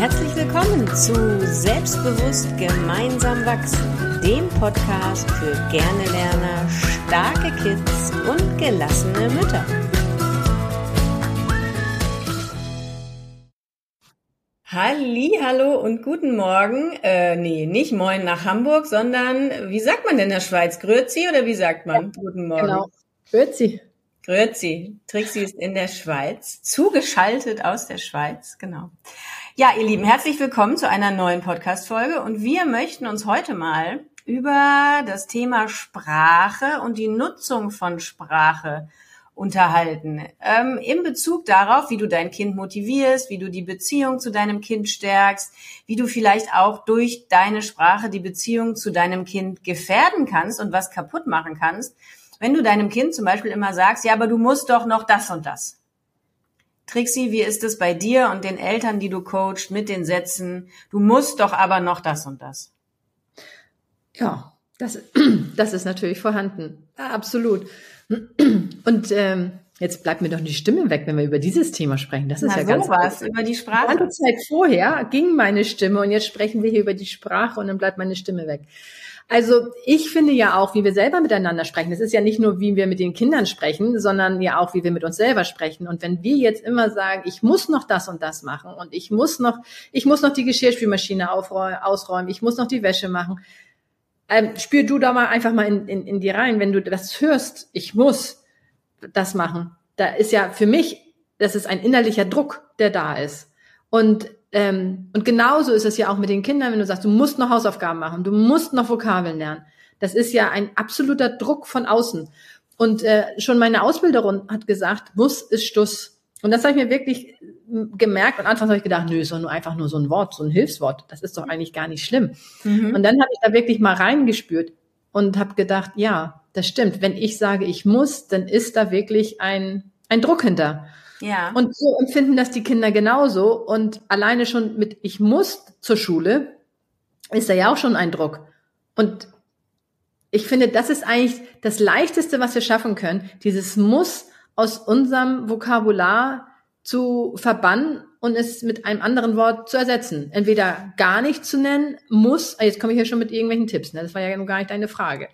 Herzlich willkommen zu Selbstbewusst gemeinsam wachsen, dem Podcast für gerne Lerner, starke Kids und gelassene Mütter. Halli, hallo und guten Morgen. Äh, nee, nicht moin nach Hamburg, sondern wie sagt man denn in der Schweiz? Grüezi oder wie sagt man? Guten Morgen. Genau. Grüezi. Grüezi. Trixie ist in der Schweiz, zugeschaltet aus der Schweiz, genau. Ja, ihr Lieben, herzlich willkommen zu einer neuen Podcast-Folge und wir möchten uns heute mal über das Thema Sprache und die Nutzung von Sprache unterhalten. Ähm, in Bezug darauf, wie du dein Kind motivierst, wie du die Beziehung zu deinem Kind stärkst, wie du vielleicht auch durch deine Sprache die Beziehung zu deinem Kind gefährden kannst und was kaputt machen kannst wenn du deinem Kind zum Beispiel immer sagst, ja, aber du musst doch noch das und das. Trixie, wie ist es bei dir und den Eltern, die du coachst, mit den Sätzen, du musst doch aber noch das und das? Ja, das, das ist natürlich vorhanden. Ja, absolut. Und ähm, jetzt bleibt mir doch die Stimme weg, wenn wir über dieses Thema sprechen. Das ist Na, ja ganz was über die Sprache. Die Zeit vorher ging meine Stimme und jetzt sprechen wir hier über die Sprache und dann bleibt meine Stimme weg. Also ich finde ja auch, wie wir selber miteinander sprechen. Es ist ja nicht nur, wie wir mit den Kindern sprechen, sondern ja auch, wie wir mit uns selber sprechen. Und wenn wir jetzt immer sagen, ich muss noch das und das machen und ich muss noch, ich muss noch die Geschirrspülmaschine ausräumen, ich muss noch die Wäsche machen, ähm, spür du da mal einfach mal in, in, in die rein, wenn du das hörst, ich muss das machen. Da ist ja für mich, das ist ein innerlicher Druck, der da ist. Und ähm, und genauso ist es ja auch mit den Kindern, wenn du sagst, du musst noch Hausaufgaben machen, du musst noch Vokabeln lernen. Das ist ja ein absoluter Druck von außen. Und äh, schon meine Ausbilderin hat gesagt, muss ist Stuss. Und das habe ich mir wirklich hm, gemerkt. Und anfangs habe ich gedacht, nö, ist doch nur einfach nur so ein Wort, so ein Hilfswort. Das ist doch eigentlich gar nicht schlimm. Mhm. Und dann habe ich da wirklich mal reingespürt und habe gedacht, ja, das stimmt. Wenn ich sage, ich muss, dann ist da wirklich ein, ein Druck hinter. Ja. Und so empfinden das die Kinder genauso. Und alleine schon mit ich muss zur Schule ist da ja auch schon ein Druck. Und ich finde, das ist eigentlich das Leichteste, was wir schaffen können, dieses Muss aus unserem Vokabular zu verbannen und es mit einem anderen Wort zu ersetzen. Entweder gar nicht zu nennen, muss, jetzt komme ich ja schon mit irgendwelchen Tipps, ne? das war ja gar nicht deine Frage.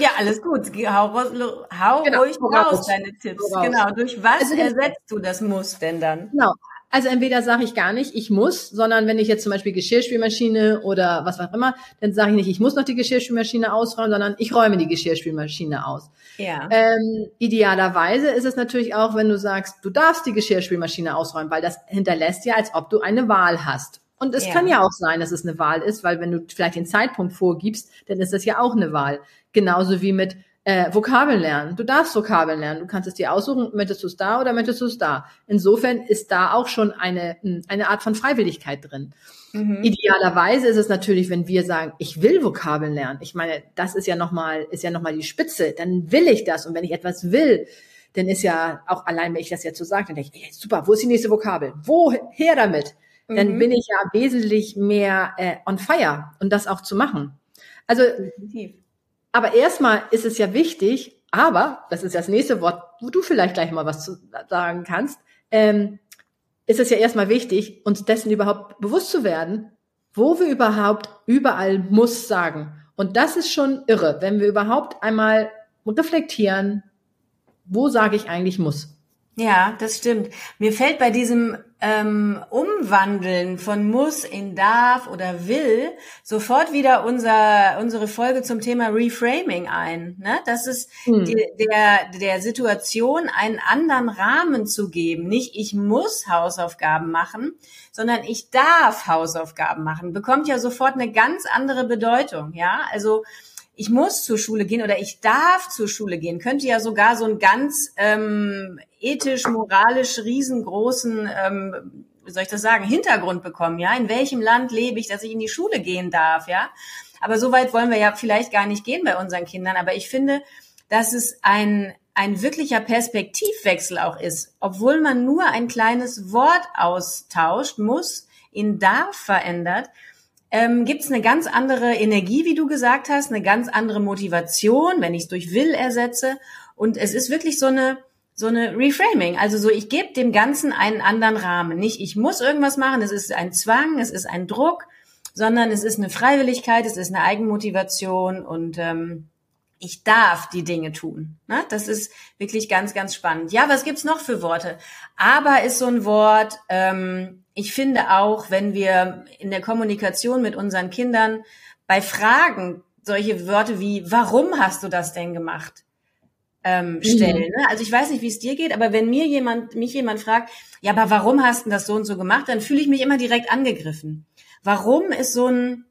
Ja, alles gut. Hau, hau genau, ruhig raus deine Tipps. Raus. Genau. Durch was also, ersetzt du das Muss denn dann? Genau. Also entweder sage ich gar nicht, ich muss, sondern wenn ich jetzt zum Beispiel Geschirrspülmaschine oder was auch immer, dann sage ich nicht, ich muss noch die Geschirrspülmaschine ausräumen, sondern ich räume die Geschirrspülmaschine aus. Ja. Ähm, idealerweise ist es natürlich auch, wenn du sagst, du darfst die Geschirrspülmaschine ausräumen, weil das hinterlässt ja, als ob du eine Wahl hast. Und es ja. kann ja auch sein, dass es eine Wahl ist, weil wenn du vielleicht den Zeitpunkt vorgibst, dann ist das ja auch eine Wahl. Genauso wie mit äh, Vokabeln lernen. Du darfst Vokabeln lernen. Du kannst es dir aussuchen, möchtest du es da oder möchtest du es da. Insofern ist da auch schon eine, hm, eine Art von Freiwilligkeit drin. Mhm. Idealerweise ist es natürlich, wenn wir sagen, ich will Vokabeln lernen. Ich meine, das ist ja nochmal, ist ja nochmal die Spitze. Dann will ich das. Und wenn ich etwas will, dann ist ja auch allein, wenn ich das jetzt so sage, dann denke ich, ey, super, wo ist die nächste Vokabel? Woher damit? Mhm. Dann bin ich ja wesentlich mehr äh, on fire und das auch zu machen. Also Definitiv. Aber erstmal ist es ja wichtig, aber, das ist das nächste Wort, wo du vielleicht gleich mal was zu sagen kannst, ähm, ist es ja erstmal wichtig, uns dessen überhaupt bewusst zu werden, wo wir überhaupt überall muss sagen. Und das ist schon irre, wenn wir überhaupt einmal reflektieren, wo sage ich eigentlich muss. Ja, das stimmt. Mir fällt bei diesem ähm, Umwandeln von muss in darf oder will sofort wieder unser, unsere Folge zum Thema Reframing ein. Ne? Das ist hm. die, der, der Situation einen anderen Rahmen zu geben. Nicht ich muss Hausaufgaben machen, sondern ich darf Hausaufgaben machen. Bekommt ja sofort eine ganz andere Bedeutung. Ja, also ich muss zur Schule gehen oder ich darf zur Schule gehen, könnte ja sogar so einen ganz ähm, ethisch, moralisch riesengroßen, ähm, wie soll ich das sagen, Hintergrund bekommen, ja? In welchem Land lebe ich, dass ich in die Schule gehen darf, ja? Aber so weit wollen wir ja vielleicht gar nicht gehen bei unseren Kindern. Aber ich finde, dass es ein, ein wirklicher Perspektivwechsel auch ist. Obwohl man nur ein kleines Wort austauscht, muss, in darf verändert, ähm, gibt es eine ganz andere Energie, wie du gesagt hast, eine ganz andere Motivation, wenn ich es durch will ersetze. Und es ist wirklich so eine, so eine Reframing. Also so, ich gebe dem Ganzen einen anderen Rahmen. Nicht, ich muss irgendwas machen, es ist ein Zwang, es ist ein Druck, sondern es ist eine Freiwilligkeit, es ist eine Eigenmotivation und ähm, ich darf die Dinge tun. Ne? Das ist wirklich ganz, ganz spannend. Ja, was gibt's noch für Worte? Aber ist so ein Wort, ähm, ich finde auch, wenn wir in der Kommunikation mit unseren Kindern bei Fragen solche Wörter wie, warum hast du das denn gemacht? Ähm, mhm. stellen. Ne? Also ich weiß nicht, wie es dir geht, aber wenn mir jemand, mich jemand fragt, ja, aber warum hast du das so und so gemacht, dann fühle ich mich immer direkt angegriffen. Warum ist so ein,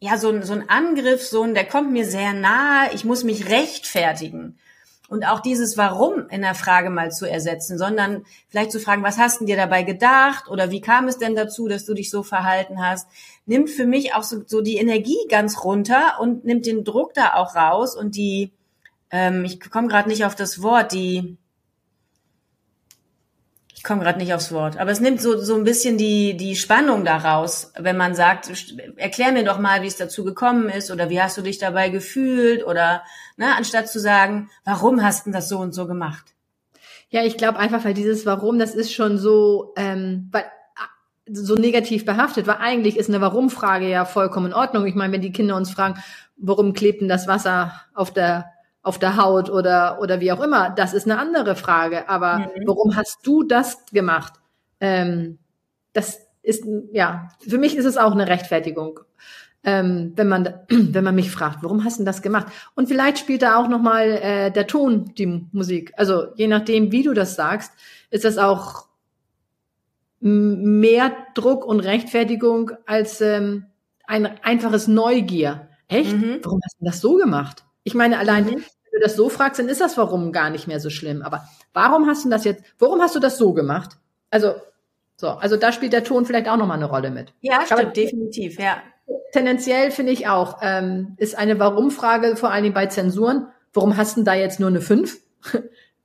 ja, so ein, so ein Angriff, so ein, der kommt mir sehr nahe, ich muss mich rechtfertigen. Und auch dieses Warum in der Frage mal zu ersetzen, sondern vielleicht zu fragen, was hast du dir dabei gedacht oder wie kam es denn dazu, dass du dich so verhalten hast, nimmt für mich auch so, so die Energie ganz runter und nimmt den Druck da auch raus und die, ähm, ich komme gerade nicht auf das Wort, die, ich komme gerade nicht aufs Wort, aber es nimmt so, so ein bisschen die, die Spannung daraus, wenn man sagt, erklär mir doch mal, wie es dazu gekommen ist oder wie hast du dich dabei gefühlt oder, ne, anstatt zu sagen, warum hast du das so und so gemacht? Ja, ich glaube einfach, weil dieses Warum, das ist schon so, ähm, weil so negativ behaftet, weil eigentlich ist eine Warum-Frage ja vollkommen in Ordnung. Ich meine, wenn die Kinder uns fragen, warum klebt denn das Wasser auf der auf der Haut oder, oder wie auch immer. Das ist eine andere Frage. Aber mhm. warum hast du das gemacht? Ähm, das ist, ja, für mich ist es auch eine Rechtfertigung. Ähm, wenn man wenn man mich fragt, warum hast du das gemacht? Und vielleicht spielt da auch noch mal äh, der Ton die Musik. Also je nachdem, wie du das sagst, ist das auch mehr Druck und Rechtfertigung als ähm, ein einfaches Neugier. Echt? Mhm. Warum hast du das so gemacht? Ich meine, allein, mhm. wenn du das so fragst, dann ist das Warum gar nicht mehr so schlimm. Aber warum hast du das jetzt, warum hast du das so gemacht? Also, so, also da spielt der Ton vielleicht auch nochmal eine Rolle mit. Ja, stimmt, Aber, definitiv, ja. Tendenziell finde ich auch, ähm, ist eine Warum-Frage, vor allen Dingen bei Zensuren, warum hast du da jetzt nur eine 5?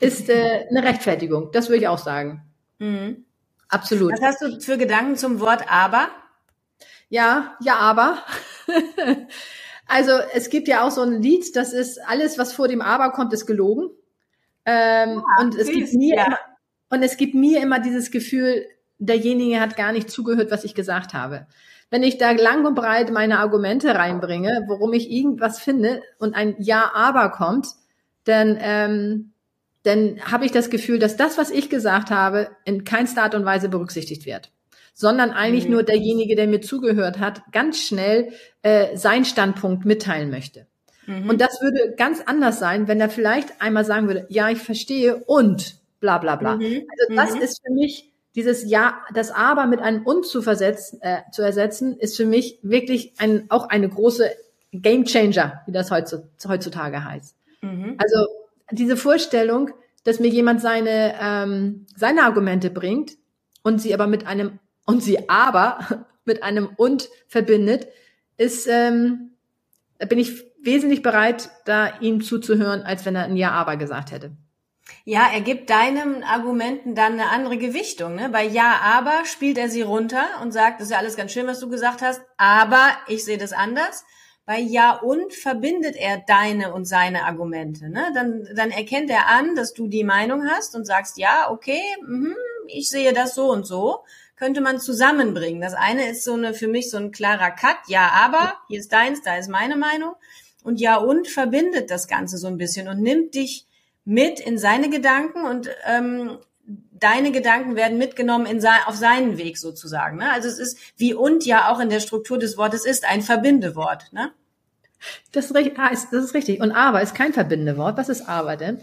ist äh, eine Rechtfertigung. Das würde ich auch sagen. Mhm. Absolut. Was hast du für Gedanken zum Wort aber? Ja, ja, aber. Also es gibt ja auch so ein Lied, das ist alles, was vor dem Aber kommt, ist gelogen. Ähm, ja, und es gibt mir ja. immer, und es gibt mir immer dieses Gefühl, derjenige hat gar nicht zugehört, was ich gesagt habe. Wenn ich da lang und breit meine Argumente reinbringe, worum ich irgendwas finde und ein Ja, aber kommt, dann, ähm, dann habe ich das Gefühl, dass das, was ich gesagt habe, in keinster Art und Weise berücksichtigt wird sondern eigentlich mhm. nur derjenige, der mir zugehört hat, ganz schnell äh, seinen Standpunkt mitteilen möchte. Mhm. Und das würde ganz anders sein, wenn er vielleicht einmal sagen würde, ja, ich verstehe und bla bla bla. Mhm. Also das mhm. ist für mich dieses Ja, das Aber mit einem Und zu versetzen, äh, zu ersetzen, ist für mich wirklich ein, auch eine große Game Changer, wie das heutzutage heißt. Mhm. Also diese Vorstellung, dass mir jemand seine, ähm, seine Argumente bringt und sie aber mit einem und sie aber mit einem und verbindet, ist, ähm, da bin ich wesentlich bereit, da ihm zuzuhören, als wenn er ein Ja, aber gesagt hätte. Ja, er gibt deinen Argumenten dann eine andere Gewichtung. Ne? Bei Ja, aber spielt er sie runter und sagt, das ist ja alles ganz schön, was du gesagt hast, aber ich sehe das anders. Bei Ja und verbindet er deine und seine Argumente. Ne? Dann, dann erkennt er an, dass du die Meinung hast und sagst, ja, okay, mh, ich sehe das so und so könnte man zusammenbringen. Das eine ist so eine, für mich so ein klarer Cut. Ja, aber, hier ist deins, da ist meine Meinung. Und ja, und verbindet das Ganze so ein bisschen und nimmt dich mit in seine Gedanken und ähm, deine Gedanken werden mitgenommen in sein, auf seinen Weg sozusagen. Ne? Also es ist wie und ja auch in der Struktur des Wortes ist ein Verbindewort. Ne? Das, das ist richtig. Und aber ist kein Verbindewort. Was ist aber denn?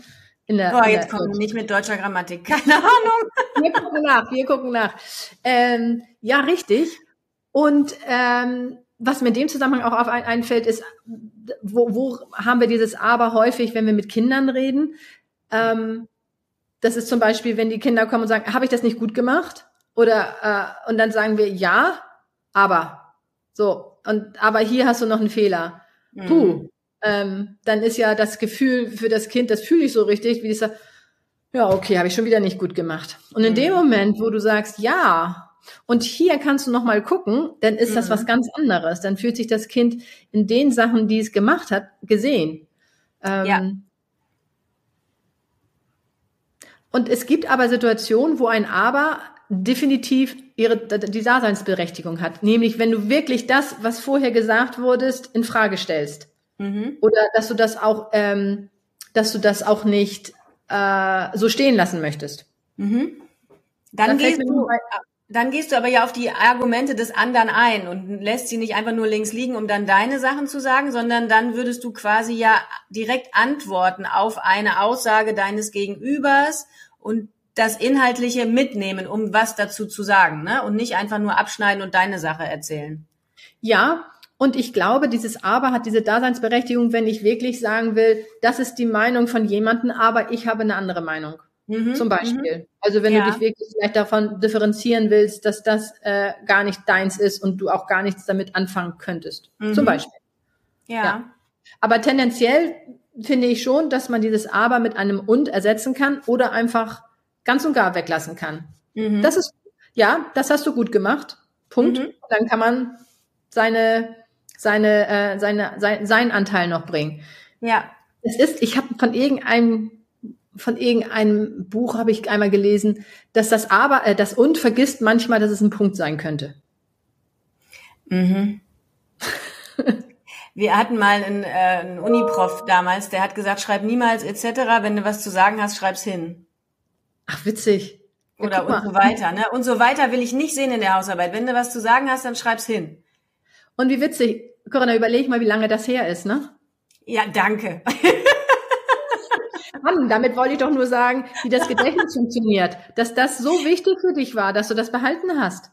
In der, Boah, jetzt kommen wir nicht mit deutscher Grammatik. Keine Ahnung. Wir gucken nach, wir gucken nach. Ähm, ja, richtig. Und ähm, was mir in dem Zusammenhang auch auf ein, einfällt, ist, wo, wo haben wir dieses Aber häufig, wenn wir mit Kindern reden? Ähm, das ist zum Beispiel, wenn die Kinder kommen und sagen, habe ich das nicht gut gemacht? Oder äh, und dann sagen wir ja, aber so und aber hier hast du noch einen Fehler. Puh, mhm ähm, dann ist ja das Gefühl für das Kind, das fühle ich so richtig, wie dieser, ja, okay, habe ich schon wieder nicht gut gemacht. Und in mhm. dem Moment, wo du sagst, ja, und hier kannst du noch mal gucken, dann ist mhm. das was mhm. ganz anderes. Dann fühlt sich das Kind in den Sachen, die es gemacht hat, gesehen. Ähm, ja. Und es gibt aber Situationen, wo ein Aber definitiv ihre, die Daseinsberechtigung hat. Nämlich, wenn du wirklich das, was vorher gesagt wurdest, in Frage stellst. Mhm. Oder dass du das auch, ähm, dass du das auch nicht äh, so stehen lassen möchtest. Mhm. Dann, dann gehst du, dann gehst du aber ja auf die Argumente des anderen ein und lässt sie nicht einfach nur links liegen, um dann deine Sachen zu sagen, sondern dann würdest du quasi ja direkt antworten auf eine Aussage deines Gegenübers und das Inhaltliche mitnehmen, um was dazu zu sagen, ne? Und nicht einfach nur abschneiden und deine Sache erzählen. Ja, und ich glaube, dieses Aber hat diese Daseinsberechtigung, wenn ich wirklich sagen will, das ist die Meinung von jemandem, aber ich habe eine andere Meinung. Mhm, zum Beispiel. Mhm. Also wenn ja. du dich wirklich vielleicht davon differenzieren willst, dass das äh, gar nicht deins ist und du auch gar nichts damit anfangen könntest. Mhm. Zum Beispiel. Ja. ja. Aber tendenziell finde ich schon, dass man dieses Aber mit einem und ersetzen kann oder einfach ganz und gar weglassen kann. Mhm. Das ist, ja, das hast du gut gemacht. Punkt. Mhm. Dann kann man seine, seine, äh, seine, sein, seinen Anteil noch bringen. Ja. Es ist, ich habe von irgendeinem von irgendeinem Buch habe ich einmal gelesen, dass das aber, äh, das und vergisst manchmal, dass es ein Punkt sein könnte. Mhm. Wir hatten mal einen, äh, einen Uniprof damals, der hat gesagt, schreib niemals etc. Wenn du was zu sagen hast, schreib's hin. Ach, witzig. Ja, Oder und so weiter. Ne? Und so weiter will ich nicht sehen in der Hausarbeit. Wenn du was zu sagen hast, dann schreib's hin. Und wie witzig. Corinna, überleg mal, wie lange das her ist, ne? Ja, danke. Mann, damit wollte ich doch nur sagen, wie das Gedächtnis funktioniert. Dass das so wichtig für dich war, dass du das behalten hast.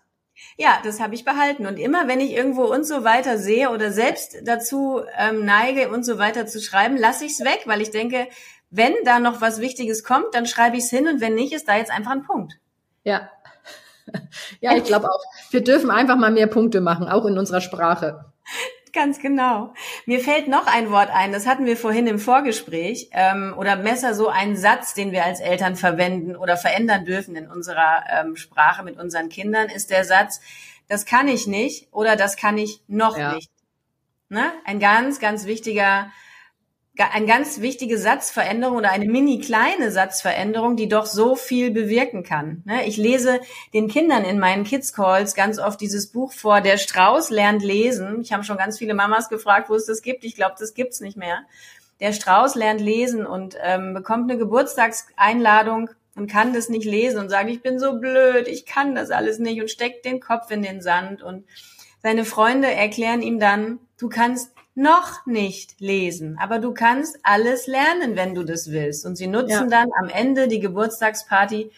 Ja, das habe ich behalten. Und immer, wenn ich irgendwo und so weiter sehe oder selbst dazu ähm, neige und so weiter zu schreiben, lasse ich es weg, weil ich denke, wenn da noch was Wichtiges kommt, dann schreibe ich es hin und wenn nicht, ist da jetzt einfach ein Punkt. Ja. Ja, ich glaube auch. Wir dürfen einfach mal mehr Punkte machen, auch in unserer Sprache. Ganz genau. Mir fällt noch ein Wort ein, das hatten wir vorhin im Vorgespräch, ähm, oder besser so ein Satz, den wir als Eltern verwenden oder verändern dürfen in unserer ähm, Sprache mit unseren Kindern, ist der Satz, das kann ich nicht oder das kann ich noch ja. nicht. Ne? Ein ganz, ganz wichtiger eine ganz wichtige Satzveränderung oder eine mini kleine Satzveränderung, die doch so viel bewirken kann. Ne? Ich lese den Kindern in meinen Kids Calls ganz oft dieses Buch vor, der Strauß lernt lesen. Ich habe schon ganz viele Mamas gefragt, wo es das gibt. Ich glaube, das gibt's nicht mehr. Der Strauß lernt lesen und ähm, bekommt eine Geburtstagseinladung und kann das nicht lesen und sagt, ich bin so blöd, ich kann das alles nicht und steckt den Kopf in den Sand und seine Freunde erklären ihm dann, du kannst noch nicht lesen, aber du kannst alles lernen, wenn du das willst. Und sie nutzen ja. dann am Ende die Geburtstagsparty,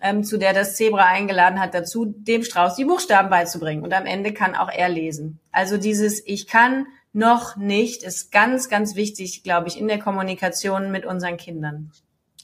ähm, zu der das Zebra eingeladen hat, dazu, dem Strauß die Buchstaben beizubringen. Und am Ende kann auch er lesen. Also dieses Ich kann noch nicht ist ganz, ganz wichtig, glaube ich, in der Kommunikation mit unseren Kindern.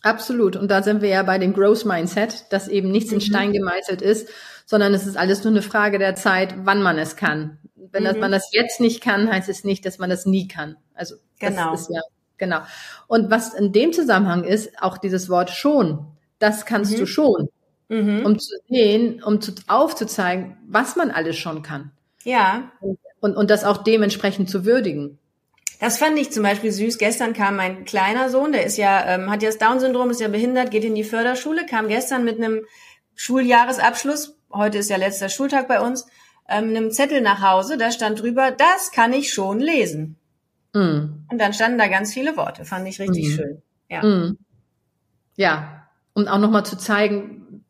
Absolut. Und da sind wir ja bei dem Growth Mindset, dass eben nichts in mhm. Stein gemeißelt ist, sondern es ist alles nur eine Frage der Zeit, wann man es kann. Wenn mhm. man das jetzt nicht kann, heißt es nicht, dass man das nie kann. Also genau. das ist ja genau. Und was in dem Zusammenhang ist, auch dieses Wort schon, das kannst mhm. du schon, mhm. um zu sehen, um zu, aufzuzeigen, was man alles schon kann. Ja. Und, und, und das auch dementsprechend zu würdigen. Das fand ich zum Beispiel süß. Gestern kam mein kleiner Sohn, der ist ja, ähm, hat ja das Down-Syndrom, ist ja behindert, geht in die Förderschule, kam gestern mit einem Schuljahresabschluss, heute ist ja letzter Schultag bei uns, ähm, einem Zettel nach Hause, da stand drüber, das kann ich schon lesen. Mm. Und dann standen da ganz viele Worte, fand ich richtig mm. schön. Ja. Mm. Ja, um auch nochmal zu zeigen,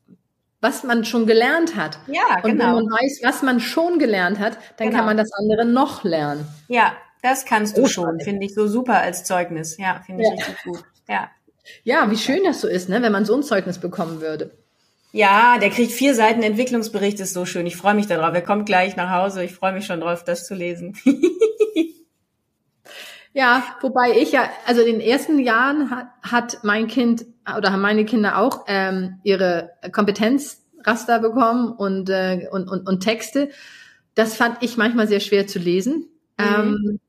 was man schon gelernt hat. Ja, Und genau. wenn man weiß, was man schon gelernt hat, dann genau. kann man das andere noch lernen. Ja, das kannst du schon, finde ich so super als Zeugnis. Ja, finde ich ja. richtig gut. Ja. Ja, wie schön das so ist, ne, wenn man so ein Zeugnis bekommen würde. Ja, der kriegt vier Seiten Entwicklungsbericht, ist so schön. Ich freue mich darauf. Er kommt gleich nach Hause. Ich freue mich schon drauf, das zu lesen. ja, wobei ich ja, also in den ersten Jahren hat, hat mein Kind oder haben meine Kinder auch ähm, ihre Kompetenzraster bekommen und, äh, und, und, und Texte. Das fand ich manchmal sehr schwer zu lesen. Mhm. Ähm,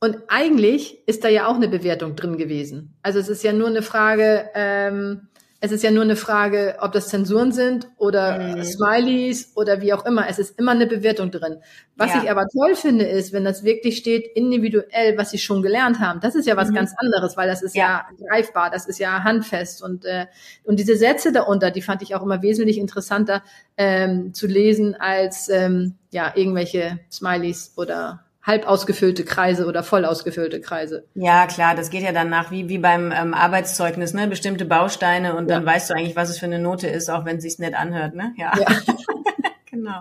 und eigentlich ist da ja auch eine Bewertung drin gewesen. Also es ist ja nur eine Frage, ähm, Es ist ja nur eine Frage, ob das Zensuren sind oder mhm. Smileys oder wie auch immer. Es ist immer eine Bewertung drin. Was ja. ich aber toll finde, ist, wenn das wirklich steht, individuell, was sie schon gelernt haben. Das ist ja was mhm. ganz anderes, weil das ist ja. ja. greifbar, das ist ja handfest. Und, äh, und diese Sätze darunter, die fand ich auch immer wesentlich interessanter ähm, zu lesen als ähm, ja irgendwelche Smileys oder halb ausgefüllte Kreise oder voll ausgefüllte Kreise. Ja, klar, das geht ja dann nach wie, wie beim ähm, Arbeitszeugnis, ne? Bestimmte Bausteine und ja. dann weißt du eigentlich, was es für eine Note ist, auch wenn es sich nett anhört, ne? Ja. ja. genau.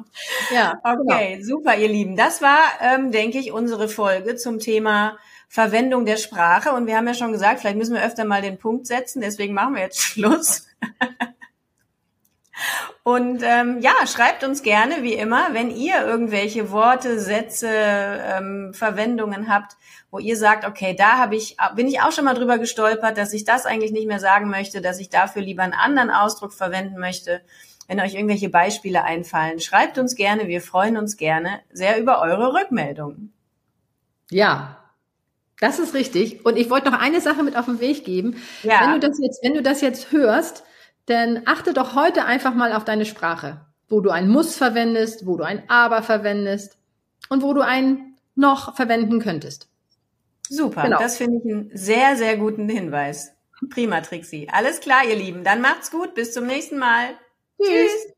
Ja. Okay, genau. super, ihr Lieben. Das war, ähm, denke ich, unsere Folge zum Thema Verwendung der Sprache. Und wir haben ja schon gesagt, vielleicht müssen wir öfter mal den Punkt setzen, deswegen machen wir jetzt Schluss. Und ähm, ja, schreibt uns gerne, wie immer, wenn ihr irgendwelche Worte, Sätze, ähm, Verwendungen habt, wo ihr sagt, okay, da habe ich, bin ich auch schon mal drüber gestolpert, dass ich das eigentlich nicht mehr sagen möchte, dass ich dafür lieber einen anderen Ausdruck verwenden möchte. Wenn euch irgendwelche Beispiele einfallen, schreibt uns gerne. Wir freuen uns gerne sehr über eure Rückmeldungen. Ja, das ist richtig. Und ich wollte noch eine Sache mit auf den Weg geben. Ja. Wenn du das jetzt, wenn du das jetzt hörst, denn achte doch heute einfach mal auf deine Sprache, wo du ein muss verwendest, wo du ein aber verwendest und wo du ein noch verwenden könntest. Super, genau. das finde ich einen sehr, sehr guten Hinweis. Prima, Trixie. Alles klar, ihr Lieben. Dann macht's gut. Bis zum nächsten Mal. Tschüss. Tschüss.